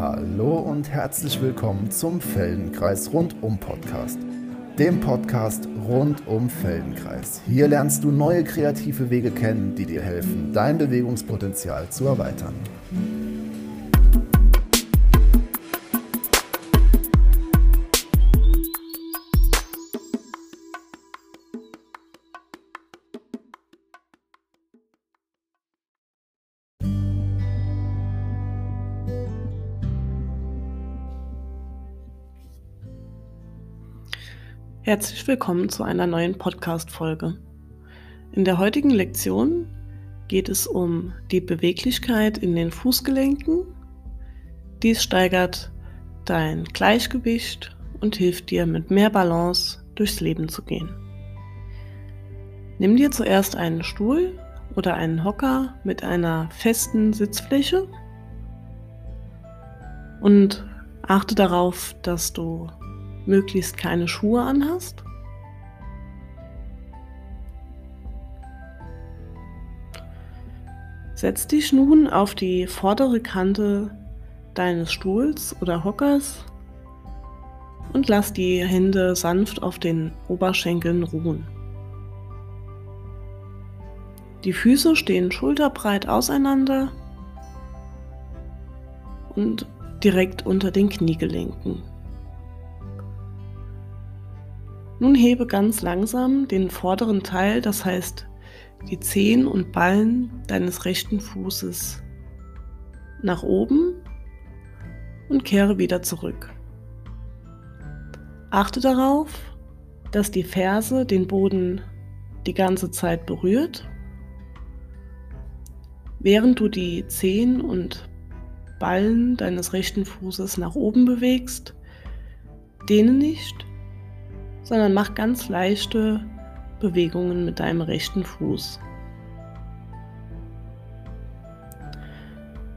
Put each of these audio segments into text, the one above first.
Hallo und herzlich willkommen zum Feldenkreis Rundum Podcast. Dem Podcast rund um Feldenkreis. Hier lernst du neue kreative Wege kennen, die dir helfen, dein Bewegungspotenzial zu erweitern. Herzlich willkommen zu einer neuen Podcast-Folge. In der heutigen Lektion geht es um die Beweglichkeit in den Fußgelenken. Dies steigert dein Gleichgewicht und hilft dir mit mehr Balance durchs Leben zu gehen. Nimm dir zuerst einen Stuhl oder einen Hocker mit einer festen Sitzfläche und achte darauf, dass du möglichst keine Schuhe anhast. Setz dich nun auf die vordere Kante deines Stuhls oder Hockers und lass die Hände sanft auf den Oberschenkeln ruhen. Die Füße stehen schulterbreit auseinander und direkt unter den Kniegelenken. Nun hebe ganz langsam den vorderen Teil, das heißt die Zehen und Ballen deines rechten Fußes nach oben und kehre wieder zurück. Achte darauf, dass die Ferse den Boden die ganze Zeit berührt, während du die Zehen und Ballen deines rechten Fußes nach oben bewegst. Dehne nicht sondern mach ganz leichte Bewegungen mit deinem rechten Fuß.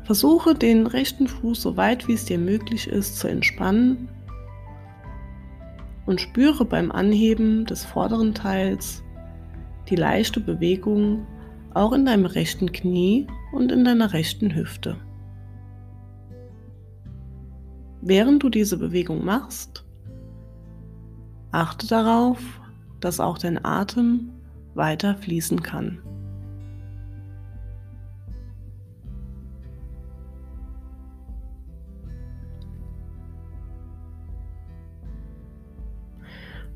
Versuche den rechten Fuß so weit wie es dir möglich ist zu entspannen und spüre beim Anheben des vorderen Teils die leichte Bewegung auch in deinem rechten Knie und in deiner rechten Hüfte. Während du diese Bewegung machst, Achte darauf, dass auch dein Atem weiter fließen kann.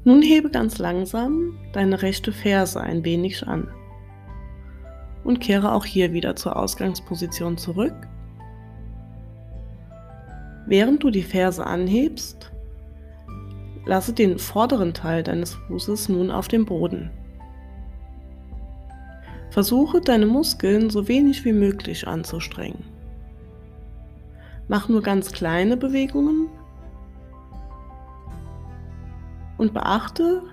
Nun hebe ganz langsam deine rechte Ferse ein wenig an und kehre auch hier wieder zur Ausgangsposition zurück. Während du die Ferse anhebst, Lasse den vorderen Teil deines Fußes nun auf dem Boden. Versuche deine Muskeln so wenig wie möglich anzustrengen. Mach nur ganz kleine Bewegungen und beachte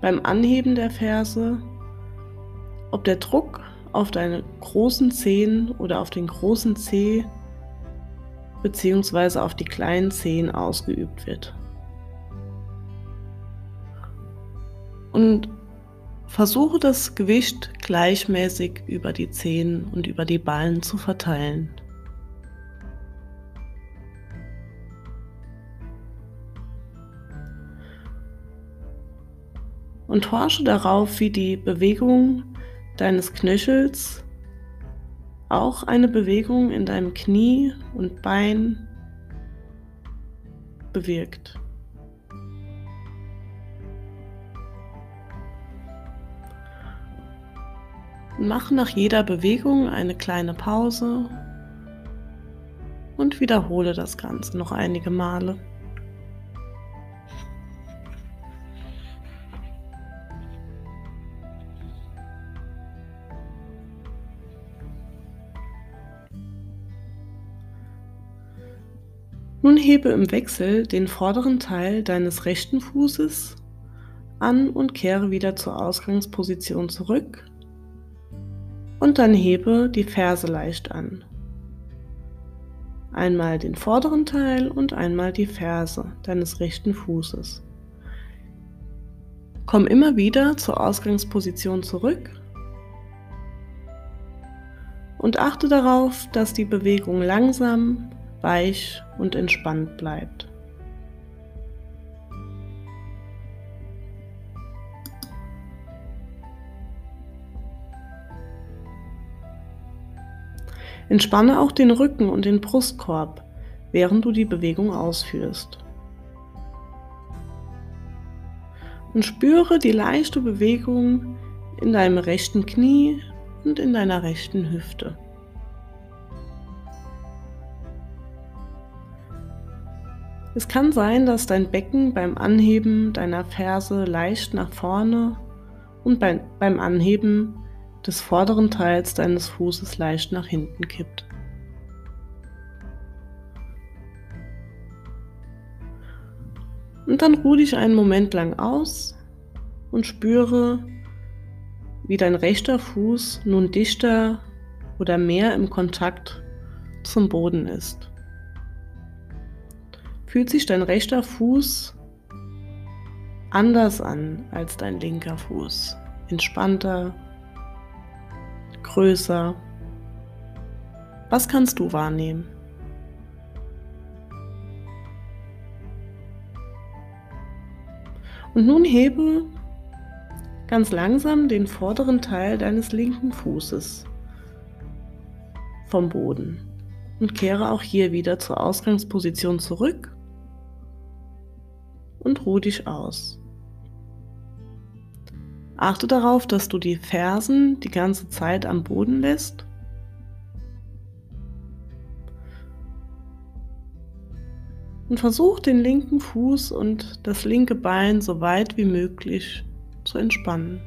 beim Anheben der Ferse, ob der Druck auf deine großen Zehen oder auf den großen Zeh bzw. auf die kleinen Zehen ausgeübt wird. Und versuche das Gewicht gleichmäßig über die Zehen und über die Ballen zu verteilen. Und forsche darauf, wie die Bewegung deines Knöchels auch eine Bewegung in deinem Knie und Bein bewirkt. Mach nach jeder Bewegung eine kleine Pause und wiederhole das Ganze noch einige Male. Nun hebe im Wechsel den vorderen Teil deines rechten Fußes an und kehre wieder zur Ausgangsposition zurück und dann hebe die Ferse leicht an. Einmal den vorderen Teil und einmal die Ferse deines rechten Fußes. Komm immer wieder zur Ausgangsposition zurück und achte darauf, dass die Bewegung langsam weich und entspannt bleibt. Entspanne auch den Rücken und den Brustkorb, während du die Bewegung ausführst. Und spüre die leichte Bewegung in deinem rechten Knie und in deiner rechten Hüfte. Es kann sein, dass dein Becken beim Anheben deiner Ferse leicht nach vorne und beim Anheben des vorderen Teils deines Fußes leicht nach hinten kippt. Und dann ruh dich einen Moment lang aus und spüre, wie dein rechter Fuß nun dichter oder mehr im Kontakt zum Boden ist. Fühlt sich dein rechter Fuß anders an als dein linker Fuß? Entspannter, größer? Was kannst du wahrnehmen? Und nun hebe ganz langsam den vorderen Teil deines linken Fußes vom Boden und kehre auch hier wieder zur Ausgangsposition zurück und ruh dich aus. Achte darauf, dass du die Fersen die ganze Zeit am Boden lässt. Und versuch den linken Fuß und das linke Bein so weit wie möglich zu entspannen.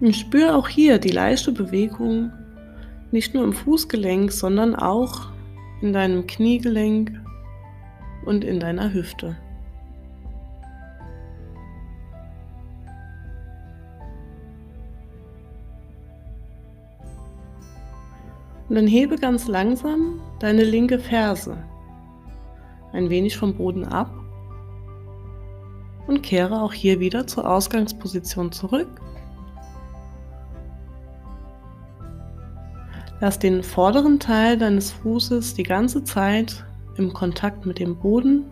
Und spür auch hier die leichte Bewegung, nicht nur im Fußgelenk, sondern auch in deinem Kniegelenk und in deiner Hüfte. Und dann hebe ganz langsam deine linke Ferse ein wenig vom Boden ab und kehre auch hier wieder zur Ausgangsposition zurück. Lass den vorderen Teil deines Fußes die ganze Zeit im Kontakt mit dem Boden.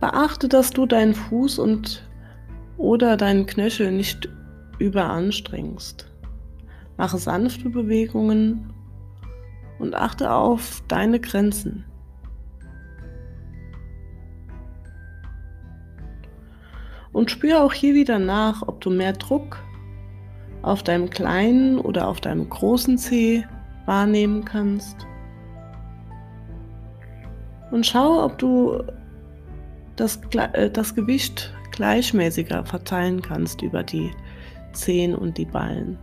Beachte, dass du deinen Fuß und oder deinen Knöchel nicht überanstrengst. Mache sanfte Bewegungen und achte auf deine Grenzen. Und spüre auch hier wieder nach, ob du mehr Druck auf deinem kleinen oder auf deinem großen Zeh wahrnehmen kannst. Und schau, ob du das, äh, das Gewicht gleichmäßiger verteilen kannst über die Zehen und die Ballen,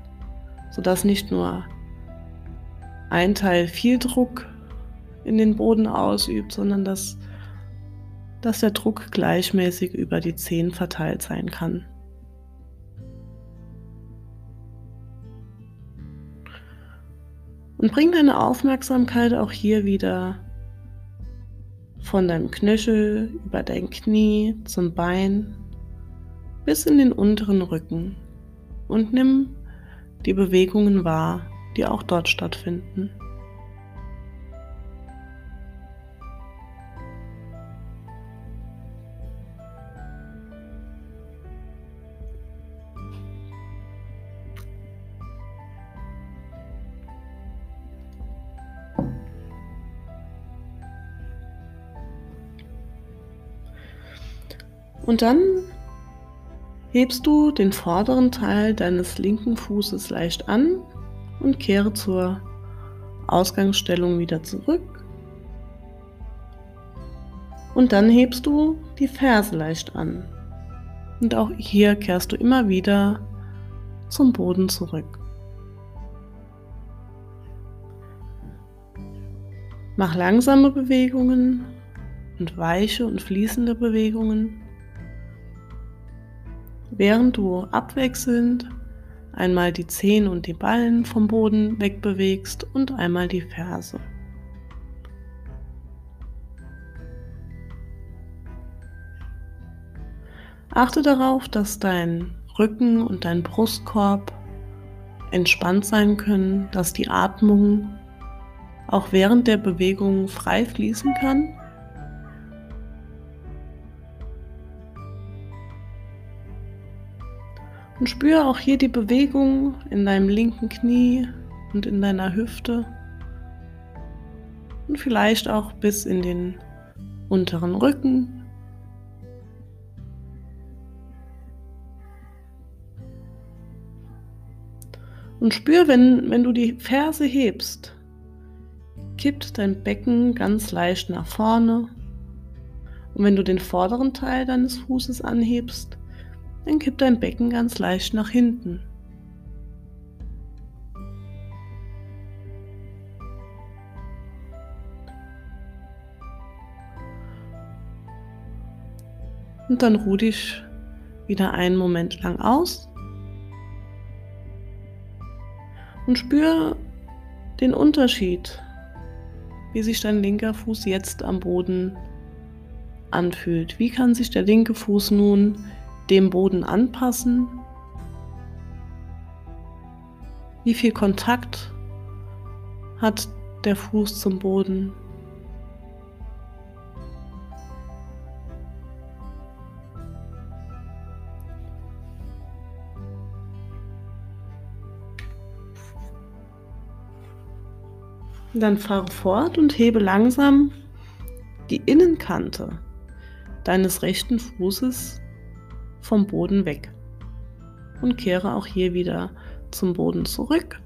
sodass nicht nur ein Teil viel Druck in den Boden ausübt, sondern dass, dass der Druck gleichmäßig über die Zehen verteilt sein kann. Und bring deine Aufmerksamkeit auch hier wieder von deinem Knöchel über dein Knie zum Bein bis in den unteren Rücken und nimm die Bewegungen wahr, die auch dort stattfinden. Und dann hebst du den vorderen Teil deines linken Fußes leicht an und kehre zur Ausgangsstellung wieder zurück. Und dann hebst du die Ferse leicht an. Und auch hier kehrst du immer wieder zum Boden zurück. Mach langsame Bewegungen und weiche und fließende Bewegungen während du abwechselnd einmal die Zehen und die Ballen vom Boden wegbewegst und einmal die Ferse. Achte darauf, dass dein Rücken und dein Brustkorb entspannt sein können, dass die Atmung auch während der Bewegung frei fließen kann. Und spüre auch hier die Bewegung in deinem linken Knie und in deiner Hüfte und vielleicht auch bis in den unteren Rücken. Und spür, wenn, wenn du die Ferse hebst, kippt dein Becken ganz leicht nach vorne. Und wenn du den vorderen Teil deines Fußes anhebst, dann kippt dein Becken ganz leicht nach hinten. Und dann ruh dich wieder einen Moment lang aus und spür den Unterschied, wie sich dein linker Fuß jetzt am Boden anfühlt. Wie kann sich der linke Fuß nun dem Boden anpassen? Wie viel Kontakt hat der Fuß zum Boden? Dann fahre fort und hebe langsam die Innenkante deines rechten Fußes vom Boden weg und kehre auch hier wieder zum Boden zurück.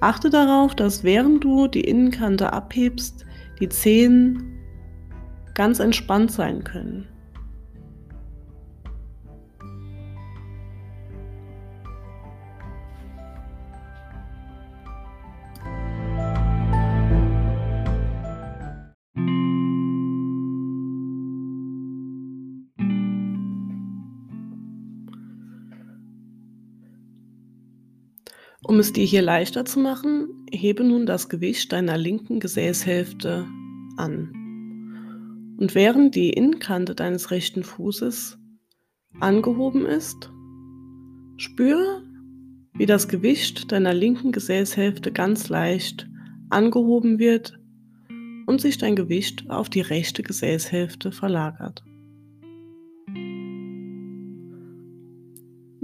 Achte darauf, dass während du die Innenkante abhebst, die Zehen ganz entspannt sein können. Um es dir hier leichter zu machen, hebe nun das Gewicht deiner linken Gesäßhälfte an. Und während die Innenkante deines rechten Fußes angehoben ist, spür, wie das Gewicht deiner linken Gesäßhälfte ganz leicht angehoben wird und sich dein Gewicht auf die rechte Gesäßhälfte verlagert.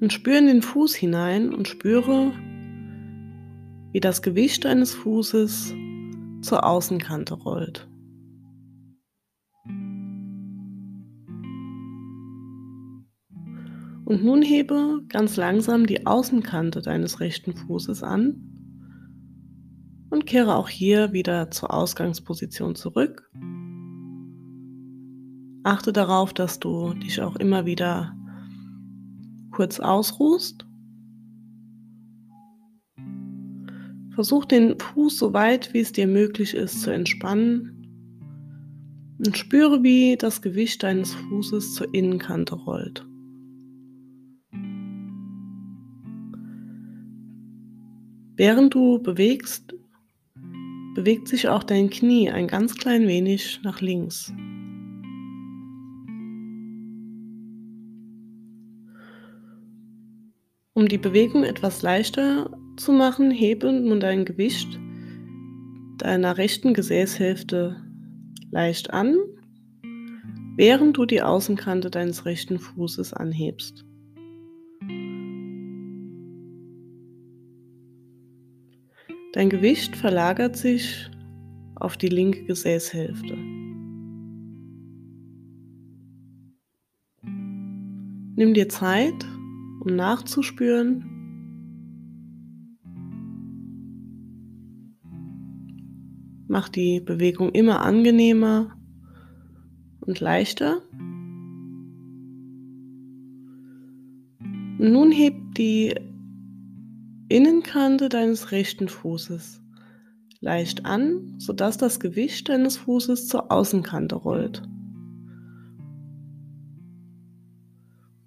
Und spüre in den Fuß hinein und spüre, wie das Gewicht deines Fußes zur Außenkante rollt. Und nun hebe ganz langsam die Außenkante deines rechten Fußes an und kehre auch hier wieder zur Ausgangsposition zurück. Achte darauf, dass du dich auch immer wieder kurz ausruhst Versuch den Fuß so weit wie es dir möglich ist zu entspannen und spüre, wie das Gewicht deines Fußes zur Innenkante rollt. Während du bewegst, bewegt sich auch dein Knie ein ganz klein wenig nach links. Um die Bewegung etwas leichter zu machen, hebe nun dein Gewicht deiner rechten Gesäßhälfte leicht an, während du die Außenkante deines rechten Fußes anhebst. Dein Gewicht verlagert sich auf die linke Gesäßhälfte. Nimm dir Zeit, um nachzuspüren, Mach die Bewegung immer angenehmer und leichter. nun heb die Innenkante deines rechten Fußes leicht an, sodass das Gewicht deines Fußes zur Außenkante rollt.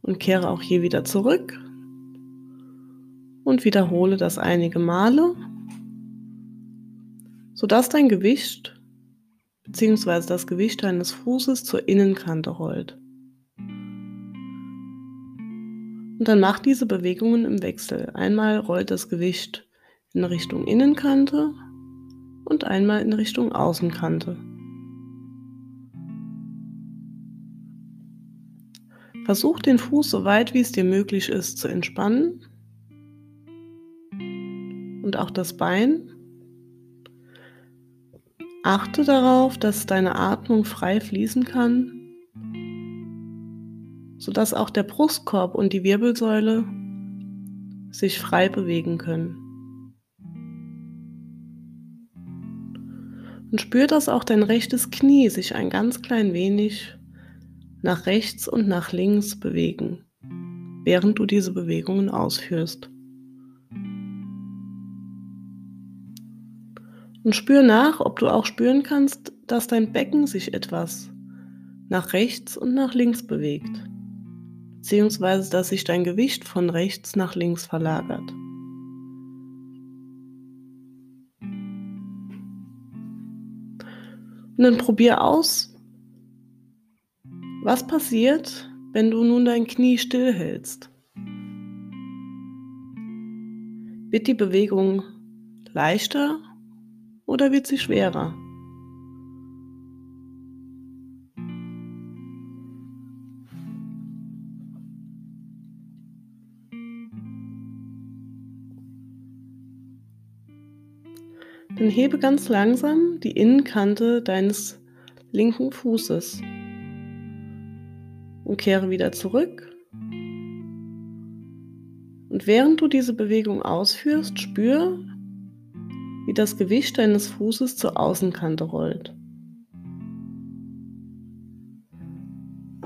Und kehre auch hier wieder zurück und wiederhole das einige Male sodass dein Gewicht bzw. das Gewicht deines Fußes zur Innenkante rollt. Und dann mach diese Bewegungen im Wechsel. Einmal rollt das Gewicht in Richtung Innenkante und einmal in Richtung Außenkante. Versuch den Fuß so weit wie es dir möglich ist zu entspannen und auch das Bein Achte darauf, dass deine Atmung frei fließen kann, sodass auch der Brustkorb und die Wirbelsäule sich frei bewegen können. Und spür, dass auch dein rechtes Knie sich ein ganz klein wenig nach rechts und nach links bewegen, während du diese Bewegungen ausführst. Und spür nach, ob du auch spüren kannst, dass dein Becken sich etwas nach rechts und nach links bewegt, beziehungsweise dass sich dein Gewicht von rechts nach links verlagert. Und dann probier aus, was passiert, wenn du nun dein Knie stillhältst? Wird die Bewegung leichter oder wird sie schwerer? Dann hebe ganz langsam die Innenkante deines linken Fußes und kehre wieder zurück. Und während du diese Bewegung ausführst, spür, wie das Gewicht deines Fußes zur Außenkante rollt.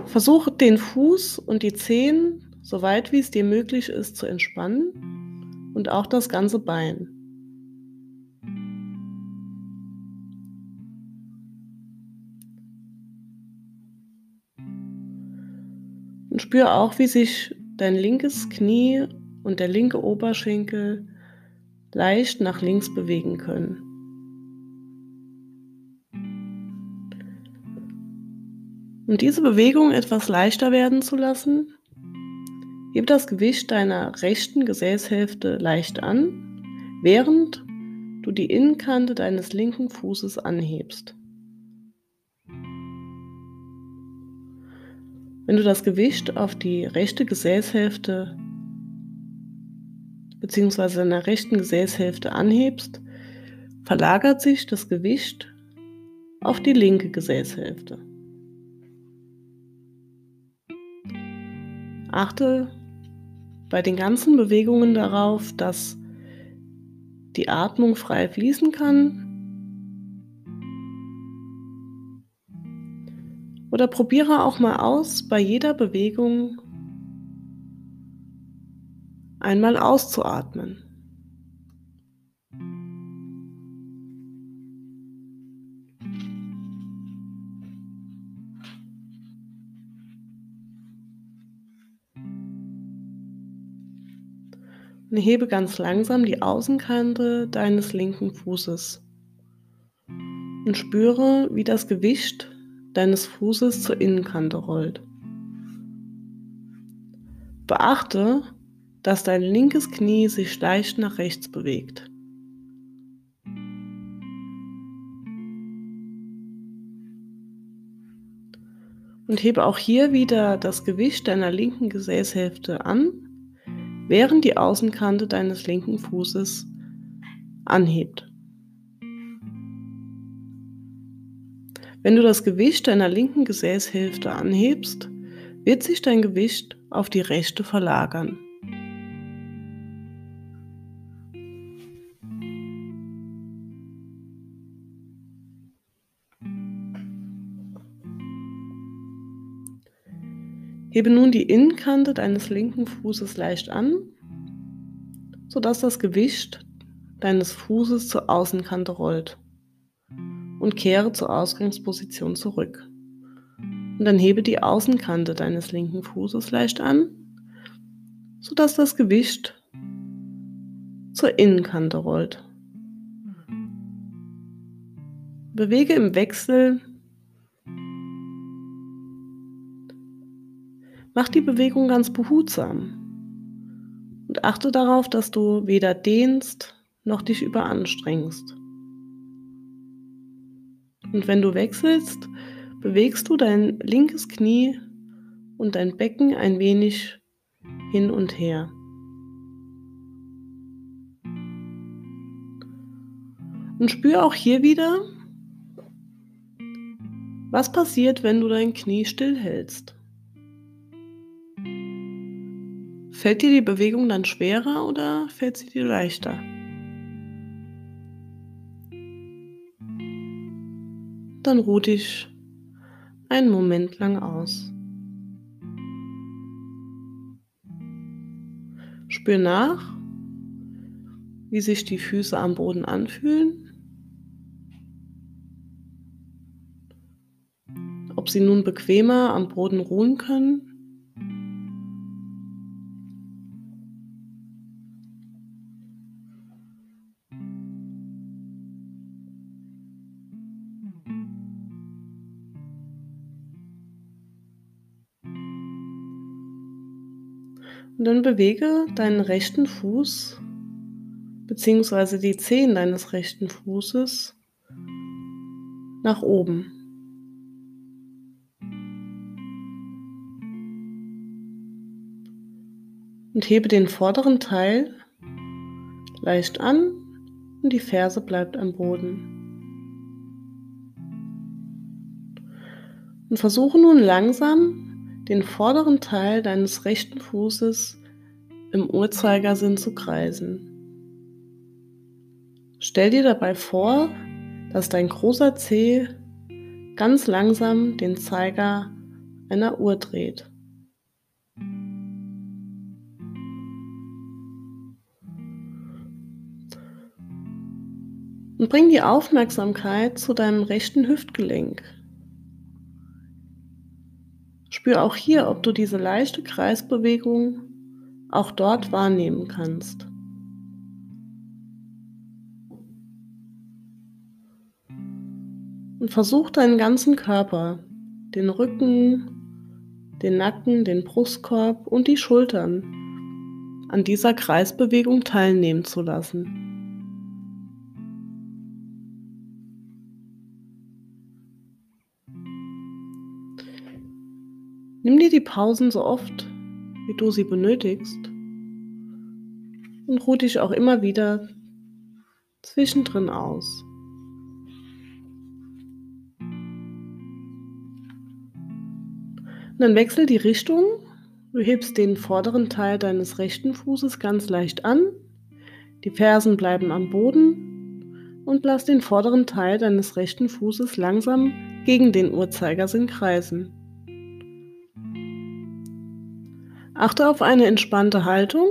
Versuche den Fuß und die Zehen, so weit wie es dir möglich ist, zu entspannen und auch das ganze Bein. Und spür auch, wie sich dein linkes Knie und der linke Oberschenkel leicht nach links bewegen können. Um diese Bewegung etwas leichter werden zu lassen, heb das Gewicht deiner rechten Gesäßhälfte leicht an, während du die Innenkante deines linken Fußes anhebst. Wenn du das Gewicht auf die rechte Gesäßhälfte bzw. deiner rechten Gesäßhälfte anhebst, verlagert sich das Gewicht auf die linke Gesäßhälfte. Achte bei den ganzen Bewegungen darauf, dass die Atmung frei fließen kann Oder probiere auch mal aus, bei jeder Bewegung einmal auszuatmen. Und hebe ganz langsam die Außenkante deines linken Fußes und spüre, wie das Gewicht deines Fußes zur Innenkante rollt. Beachte, dass dein linkes Knie sich leicht nach rechts bewegt. Und hebe auch hier wieder das Gewicht deiner linken Gesäßhälfte an, während die Außenkante deines linken Fußes anhebt. Wenn du das Gewicht deiner linken Gesäßhälfte anhebst, wird sich dein Gewicht auf die rechte verlagern. Hebe nun die Innenkante deines linken Fußes leicht an, sodass das Gewicht deines Fußes zur Außenkante rollt und kehre zur Ausgangsposition zurück. Und dann hebe die Außenkante deines linken Fußes leicht an, sodass das Gewicht zur Innenkante rollt. Bewege im Wechsel. Mach die Bewegung ganz behutsam. Und achte darauf, dass du weder dehnst noch dich überanstrengst. Und wenn du wechselst, bewegst du dein linkes Knie und dein Becken ein wenig hin und her. Und spür auch hier wieder, was passiert, wenn du dein Knie stillhältst. Fällt dir die Bewegung dann schwerer oder fällt sie dir leichter? Dann ruh dich einen Moment lang aus. Spür nach, wie sich die Füße am Boden anfühlen. Ob sie nun bequemer am Boden ruhen können Und dann bewege deinen rechten Fuß bzw. die Zehen deines rechten Fußes nach oben. Und hebe den vorderen Teil leicht an und die Ferse bleibt am Boden. Und versuche nun langsam den vorderen Teil deines rechten Fußes im Uhrzeigersinn zu kreisen. Stell dir dabei vor, dass dein großer Zeh ganz langsam den Zeiger einer Uhr dreht. Und bring die Aufmerksamkeit zu deinem rechten Hüftgelenk. Spür auch hier, ob du diese leichte Kreisbewegung auch dort wahrnehmen kannst. Und versuch deinen ganzen Körper, den Rücken, den Nacken, den Brustkorb und die Schultern an dieser Kreisbewegung teilnehmen zu lassen. Nimm dir die Pausen so oft, wie du sie benötigst und ruh dich auch immer wieder zwischendrin aus. Und dann wechsel die Richtung. Du hebst den vorderen Teil deines rechten Fußes ganz leicht an. Die Fersen bleiben am Boden und lass den vorderen Teil deines rechten Fußes langsam gegen den Uhrzeigersinn kreisen. Achte auf eine entspannte Haltung.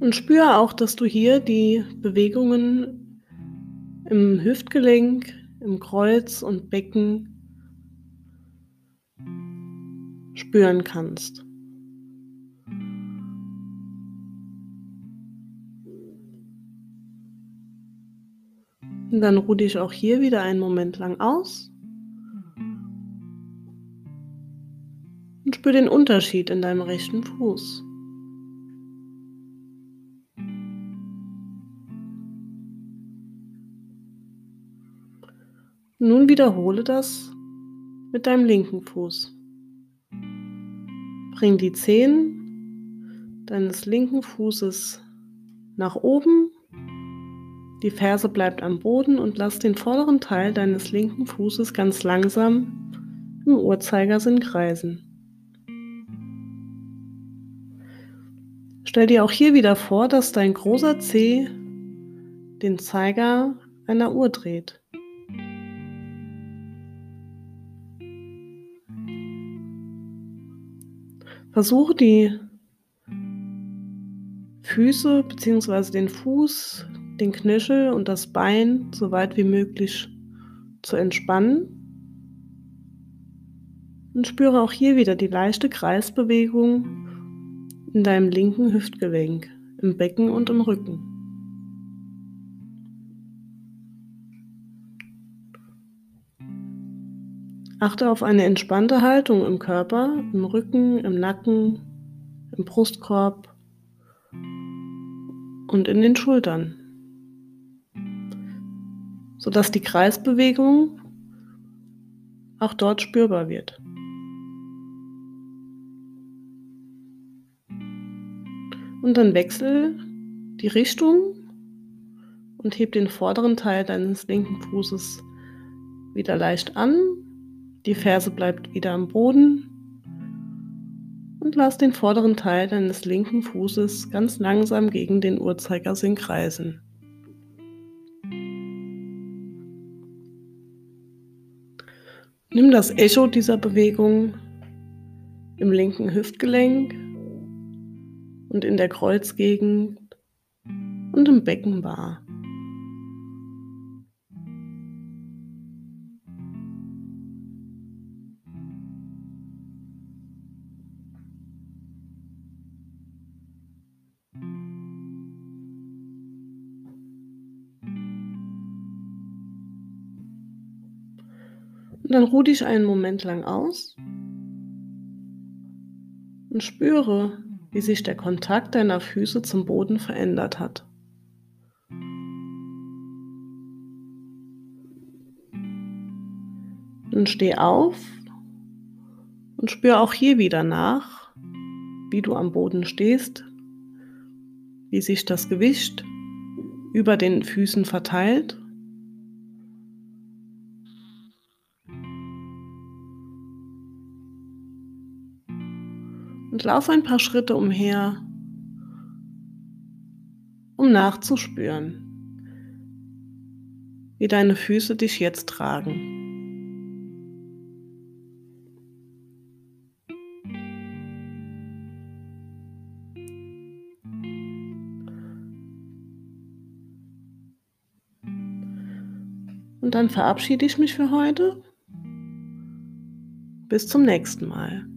Und spüre auch, dass du hier die Bewegungen im Hüftgelenk, im Kreuz und Becken spüren kannst. Und dann ruh dich auch hier wieder einen Moment lang aus. Und spür den Unterschied in deinem rechten Fuß. Nun wiederhole das mit deinem linken Fuß. Bring die Zehen deines linken Fußes nach oben. Die Ferse bleibt am Boden und lass den vorderen Teil deines linken Fußes ganz langsam im Uhrzeigersinn kreisen. Stell dir auch hier wieder vor, dass dein großer Zeh den Zeiger einer Uhr dreht. Versuche die Füße bzw. den Fuß, den Knöchel und das Bein so weit wie möglich zu entspannen. Und spüre auch hier wieder die leichte Kreisbewegung in deinem linken Hüftgelenk, im Becken und im Rücken. Achte auf eine entspannte Haltung im Körper, im Rücken, im Nacken, im Brustkorb und in den Schultern, sodass die Kreisbewegung auch dort spürbar wird. Und dann wechsel die Richtung und heb den vorderen Teil deines linken Fußes wieder leicht an. Die Ferse bleibt wieder am Boden. Und lass den vorderen Teil deines linken Fußes ganz langsam gegen den Uhrzeigersinn kreisen. Nimm das Echo dieser Bewegung im linken Hüftgelenk und in der Kreuzgegend und im Becken wahr. Und dann ruh dich einen Moment lang aus und spüre, wie sich der Kontakt deiner Füße zum Boden verändert hat. Nun steh auf und spür auch hier wieder nach, wie du am Boden stehst, wie sich das Gewicht über den Füßen verteilt und lauf ein paar Schritte umher, um nachzuspüren, wie deine Füße dich jetzt tragen. Und dann verabschiede ich mich für heute. Bis zum nächsten Mal.